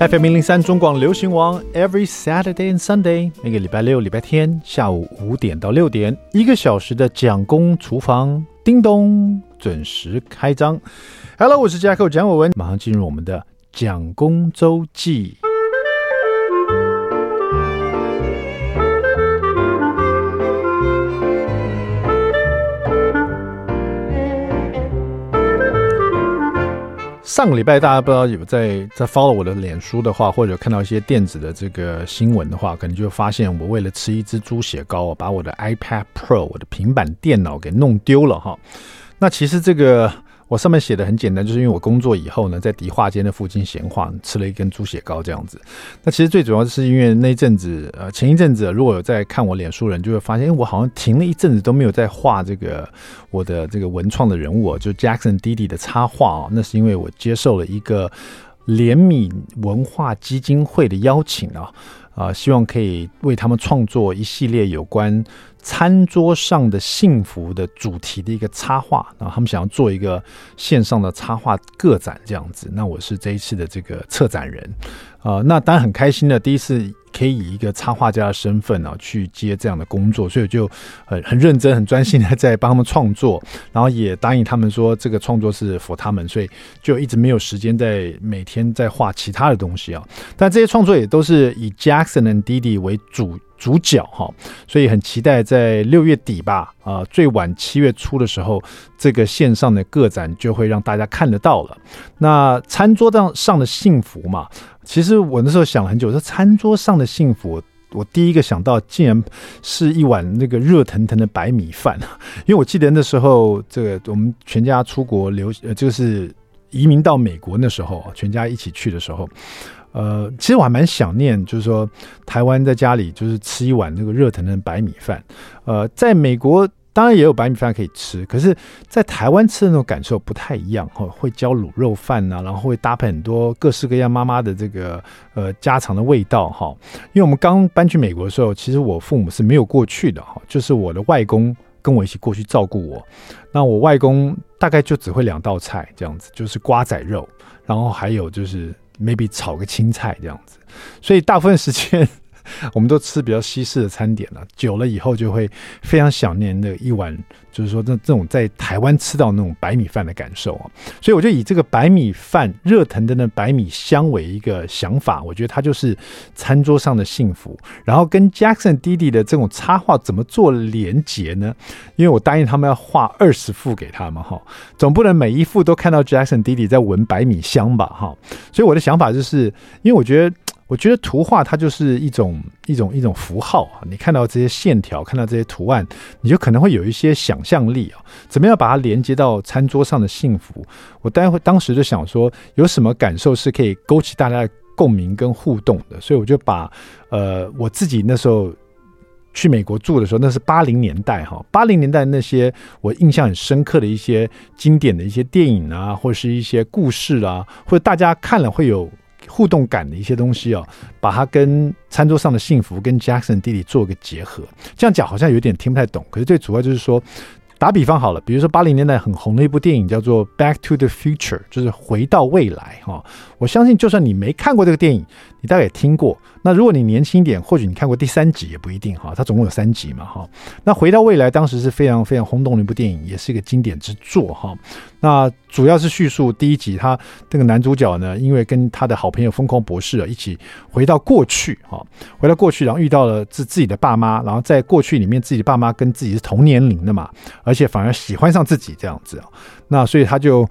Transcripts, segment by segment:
FM 零零三中广流行王，Every Saturday and Sunday，每个礼拜六、礼拜天下午五点到六点，一个小时的蒋公厨房，叮咚，准时开张。Hello，我是 Jacko 蒋伟文，马上进入我们的蒋公周记。上个礼拜大家不知道有在在 follow 我的脸书的话，或者看到一些电子的这个新闻的话，可能就发现我为了吃一只猪血糕，把我的 iPad Pro 我的平板电脑给弄丢了哈。那其实这个。我上面写的很简单，就是因为我工作以后呢，在迪化街的附近闲晃，吃了一根猪血糕这样子。那其实最主要是因为那阵子，呃，前一阵子如果有在看我脸书人，就会发现，我好像停了一阵子都没有在画这个我的这个文创的人物，就 Jackson 弟弟的插画啊。那是因为我接受了一个怜悯文化基金会的邀请啊，啊，希望可以为他们创作一系列有关。餐桌上的幸福的主题的一个插画，然后他们想要做一个线上的插画个展这样子，那我是这一次的这个策展人，啊、呃，那当然很开心的，第一次可以以一个插画家的身份啊去接这样的工作，所以就很很认真、很专心的在帮他们创作，然后也答应他们说这个创作是 for 他们，所以就一直没有时间在每天在画其他的东西啊，但这些创作也都是以 Jackson and Dee Dee 为主。主角哈，所以很期待在六月底吧，啊，最晚七月初的时候，这个线上的个展就会让大家看得到了。那餐桌上上的幸福嘛，其实我那时候想了很久，说餐桌上的幸福，我第一个想到竟然是一碗那个热腾腾的白米饭，因为我记得那时候这个我们全家出国留，呃，就是移民到美国那时候，全家一起去的时候。呃，其实我还蛮想念，就是说台湾在家里就是吃一碗那个热腾腾白米饭。呃，在美国当然也有白米饭可以吃，可是，在台湾吃的那种感受不太一样哈。会浇卤肉饭呐、然后会搭配很多各式各样妈妈的这个呃家常的味道哈。因为我们刚搬去美国的时候，其实我父母是没有过去的哈，就是我的外公跟我一起过去照顾我。那我外公大概就只会两道菜这样子，就是瓜仔肉，然后还有就是。Maybe 炒个青菜这样子，所以大部分时间 我们都吃比较西式的餐点了。久了以后就会非常想念那一碗。就是说，这这种在台湾吃到那种白米饭的感受啊，所以我就以这个白米饭热腾腾的白米香为一个想法，我觉得它就是餐桌上的幸福。然后跟 Jackson 弟弟的这种插画怎么做连结呢？因为我答应他们要画二十幅给他们哈，总不能每一幅都看到 Jackson 弟弟在闻白米香吧哈。所以我的想法就是，因为我觉得。我觉得图画它就是一种一种一种符号啊，你看到这些线条，看到这些图案，你就可能会有一些想象力啊，怎么样把它连接到餐桌上的幸福？我待会当时就想说，有什么感受是可以勾起大家的共鸣跟互动的？所以我就把呃我自己那时候去美国住的时候，那是八零年代哈，八零年代那些我印象很深刻的一些经典的一些电影啊，或是一些故事啊，或者大家看了会有。互动感的一些东西哦，把它跟餐桌上的幸福跟 Jackson 弟弟做个结合，这样讲好像有点听不太懂。可是最主要就是说，打比方好了，比如说八零年代很红的一部电影叫做《Back to the Future》，就是回到未来哈。我相信就算你没看过这个电影，你大概也听过。那如果你年轻一点，或许你看过第三集也不一定哈。它总共有三集嘛哈。那回到未来当时是非常非常轰动的一部电影，也是一个经典之作哈。那主要是叙述第一集，他这个男主角呢，因为跟他的好朋友疯狂博士啊一起回到过去哈，回到过去，然后遇到了自自己的爸妈，然后在过去里面自己的爸妈跟自己是同年龄的嘛，而且反而喜欢上自己这样子啊。那所以他就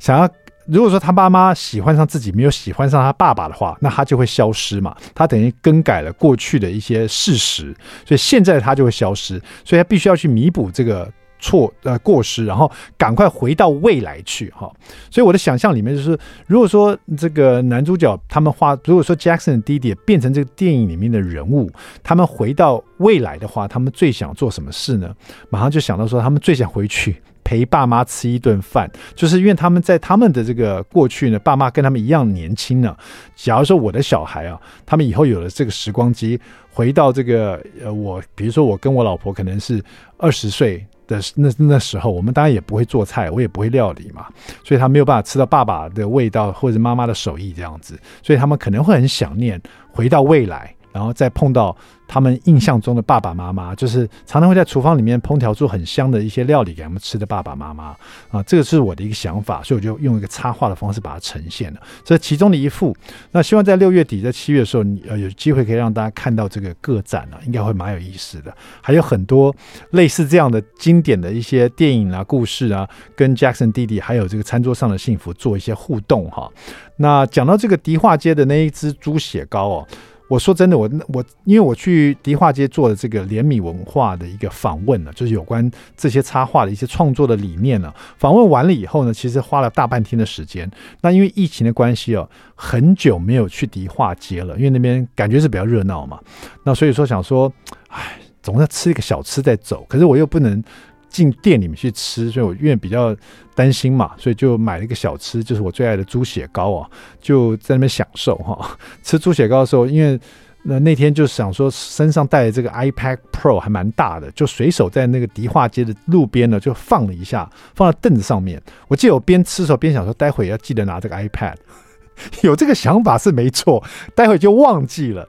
想要。如果说他妈妈喜欢上自己，没有喜欢上他爸爸的话，那他就会消失嘛。他等于更改了过去的一些事实，所以现在他就会消失，所以他必须要去弥补这个错呃过失，然后赶快回到未来去哈。所以我的想象里面就是，如果说这个男主角他们画，如果说 Jackson 弟弟变成这个电影里面的人物，他们回到未来的话，他们最想做什么事呢？马上就想到说，他们最想回去。陪爸妈吃一顿饭，就是因为他们在他们的这个过去呢，爸妈跟他们一样年轻呢。假如说我的小孩啊，他们以后有了这个时光机，回到这个呃，我比如说我跟我老婆可能是二十岁的那那时候，我们当然也不会做菜，我也不会料理嘛，所以他没有办法吃到爸爸的味道或者妈妈的手艺这样子，所以他们可能会很想念回到未来。然后再碰到他们印象中的爸爸妈妈，就是常常会在厨房里面烹调出很香的一些料理给他们吃的爸爸妈妈啊，这个是我的一个想法，所以我就用一个插画的方式把它呈现了。这是其中的一幅。那希望在六月底、在七月的时候，你呃有机会可以让大家看到这个个展啊，应该会蛮有意思的。还有很多类似这样的经典的一些电影啊、故事啊，跟 Jackson 弟弟还有这个餐桌上的幸福做一些互动哈。那讲到这个迪化街的那一只猪血糕哦。我说真的，我我因为我去迪化街做的这个联米文化的一个访问呢，就是有关这些插画的一些创作的理念呢。访问完了以后呢，其实花了大半天的时间。那因为疫情的关系哦，很久没有去迪化街了，因为那边感觉是比较热闹嘛。那所以说想说，哎，总要吃一个小吃再走，可是我又不能。进店里面去吃，所以我因为比较担心嘛，所以就买了一个小吃，就是我最爱的猪血糕啊，就在那边享受哈。吃猪血糕的时候，因为那那天就想说身上带的这个 iPad Pro 还蛮大的，就随手在那个迪化街的路边呢就放了一下，放在凳子上面。我记得我边吃的时候边想说，待会要记得拿这个 iPad，有这个想法是没错，待会就忘记了。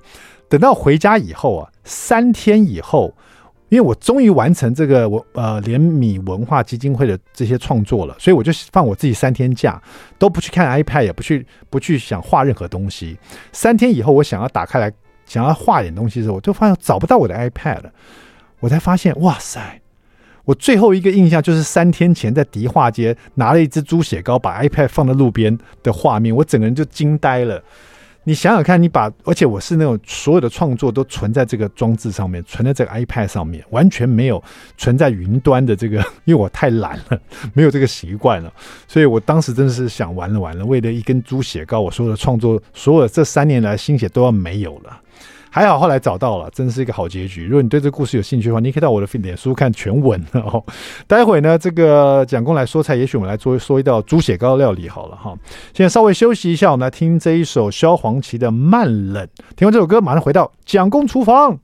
等到回家以后啊，三天以后。因为我终于完成这个我呃联米文化基金会的这些创作了，所以我就放我自己三天假，都不去看 iPad，也不去不去想画任何东西。三天以后，我想要打开来想要画点东西的时候，我就发现找不到我的 iPad 了。我才发现，哇塞！我最后一个印象就是三天前在迪化街拿了一只猪血糕，把 iPad 放在路边的画面，我整个人就惊呆了。你想想看，你把，而且我是那种所有的创作都存在这个装置上面，存在这个 iPad 上面，完全没有存在云端的这个，因为我太懒了，没有这个习惯了，所以我当时真的是想完了完了，为了一根猪血糕，我所有的创作，所有这三年来心血都要没有了。还好后来找到了，真是一个好结局。如果你对这个故事有兴趣的话，你可以到我的点书看全文哦。待会呢，这个蒋公来说菜，也许我们来做说一道猪血糕料理好了哈。现在稍微休息一下，我们来听这一首萧煌奇的《慢冷》。听完这首歌，马上回到蒋公厨房。